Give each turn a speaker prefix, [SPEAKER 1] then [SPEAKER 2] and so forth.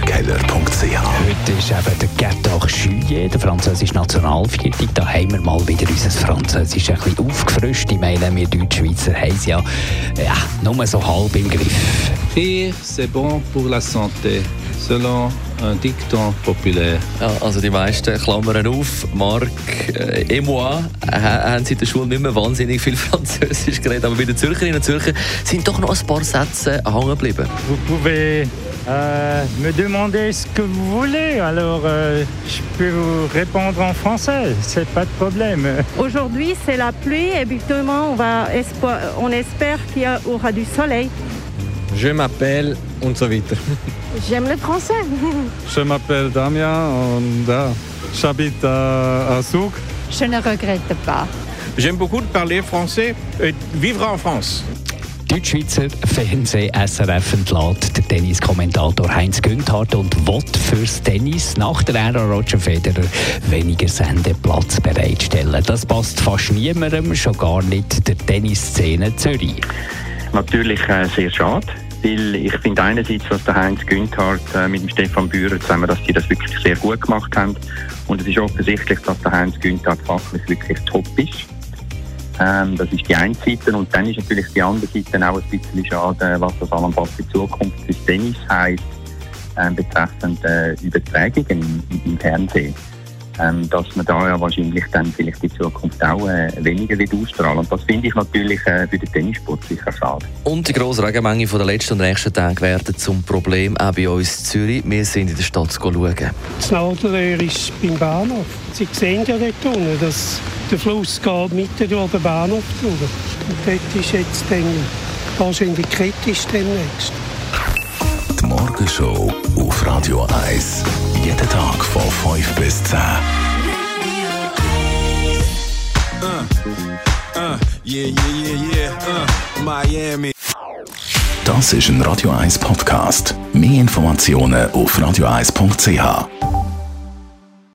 [SPEAKER 1] AlexanderKeller.ch
[SPEAKER 2] Heute ist eben der Gerdach Juillet, der französische Nationalviertag. Da haben wir mal wieder unser Französisch ein bisschen aufgefrischt. Ich meine, wir Deutschschweizer haben es ja, ja nur so halb im Griff.
[SPEAKER 3] Rire, c'est bon pour la santé, selon un dicton populaire.
[SPEAKER 4] Ja, also die meisten klammern auf. Marc äh, et moi äh, haben sie in der Schule nicht mehr wahnsinnig viel Französisch geredet, aber bei den Zürcherinnen und Zürcher sind doch noch ein paar Sätze hängen geblieben.
[SPEAKER 5] Vous pouvez euh, me demander ce que vous voulez, alors euh, je peux vous répondre en français, c'est pas de problème.
[SPEAKER 6] Aujourd'hui, c'est la pluie. Évidemment, on, va espo- on espère qu'il y aura du soleil.
[SPEAKER 7] Je m'appelle und so weiter.
[SPEAKER 6] J'aime le français.
[SPEAKER 8] Je m'appelle Damien und äh, j'habite à, à Zug.
[SPEAKER 6] Je ne regrette pas.
[SPEAKER 7] J'aime beaucoup parler français et vivre en France.
[SPEAKER 2] Deutschschweizer Fernsehen SRF entlädt der Tenniskommentator Heinz Günthardt und will fürs Tennis nach der Ära Roger Federer weniger Sendeplatz bereitstellen. Das passt fast niemandem, schon gar nicht der Tennisszene Zürich.
[SPEAKER 9] Natürlich äh, sehr schade, weil ich finde einerseits, was der Heinz Günthardt äh, mit dem Stefan Bührer zusammen, dass die das wirklich sehr gut gemacht haben und es ist offensichtlich, dass der Heinz Günthardt fachlich wirklich top ist. Ähm, das ist die eine Seite und dann ist natürlich die andere Seite auch ein bisschen schade, was das allenfalls für die Zukunft des Tennis heisst, ähm, betreffend äh, Übertragungen im, im Fernsehen. Ähm, dass man da ja wahrscheinlich dann vielleicht in Zukunft auch äh, weniger wird ausstrahlen. Und das finde ich natürlich äh, für den Tennissport sicher schade.
[SPEAKER 4] Und die grosse Regenmenge von der letzten und nächsten Tage werden zum Problem auch bei uns in Zürich. Wir sind in der Stadt zu schauen.
[SPEAKER 10] Das Nadelöhr ist beim Bahnhof. Sie sehen ja dort unten, dass der Fluss geht mitten durch den Bahnhof durch. Und dort ist jetzt dann wahrscheinlich kritisch demnächst.
[SPEAKER 1] Die Morgenshow Radio 1. Jeden Tag von 5 bis 10.
[SPEAKER 11] Yeah, yeah, yeah, yeah. Uh, Miami.
[SPEAKER 1] Das ist ein Radio 1 Podcast. Mehr Informationen auf radio1.ch.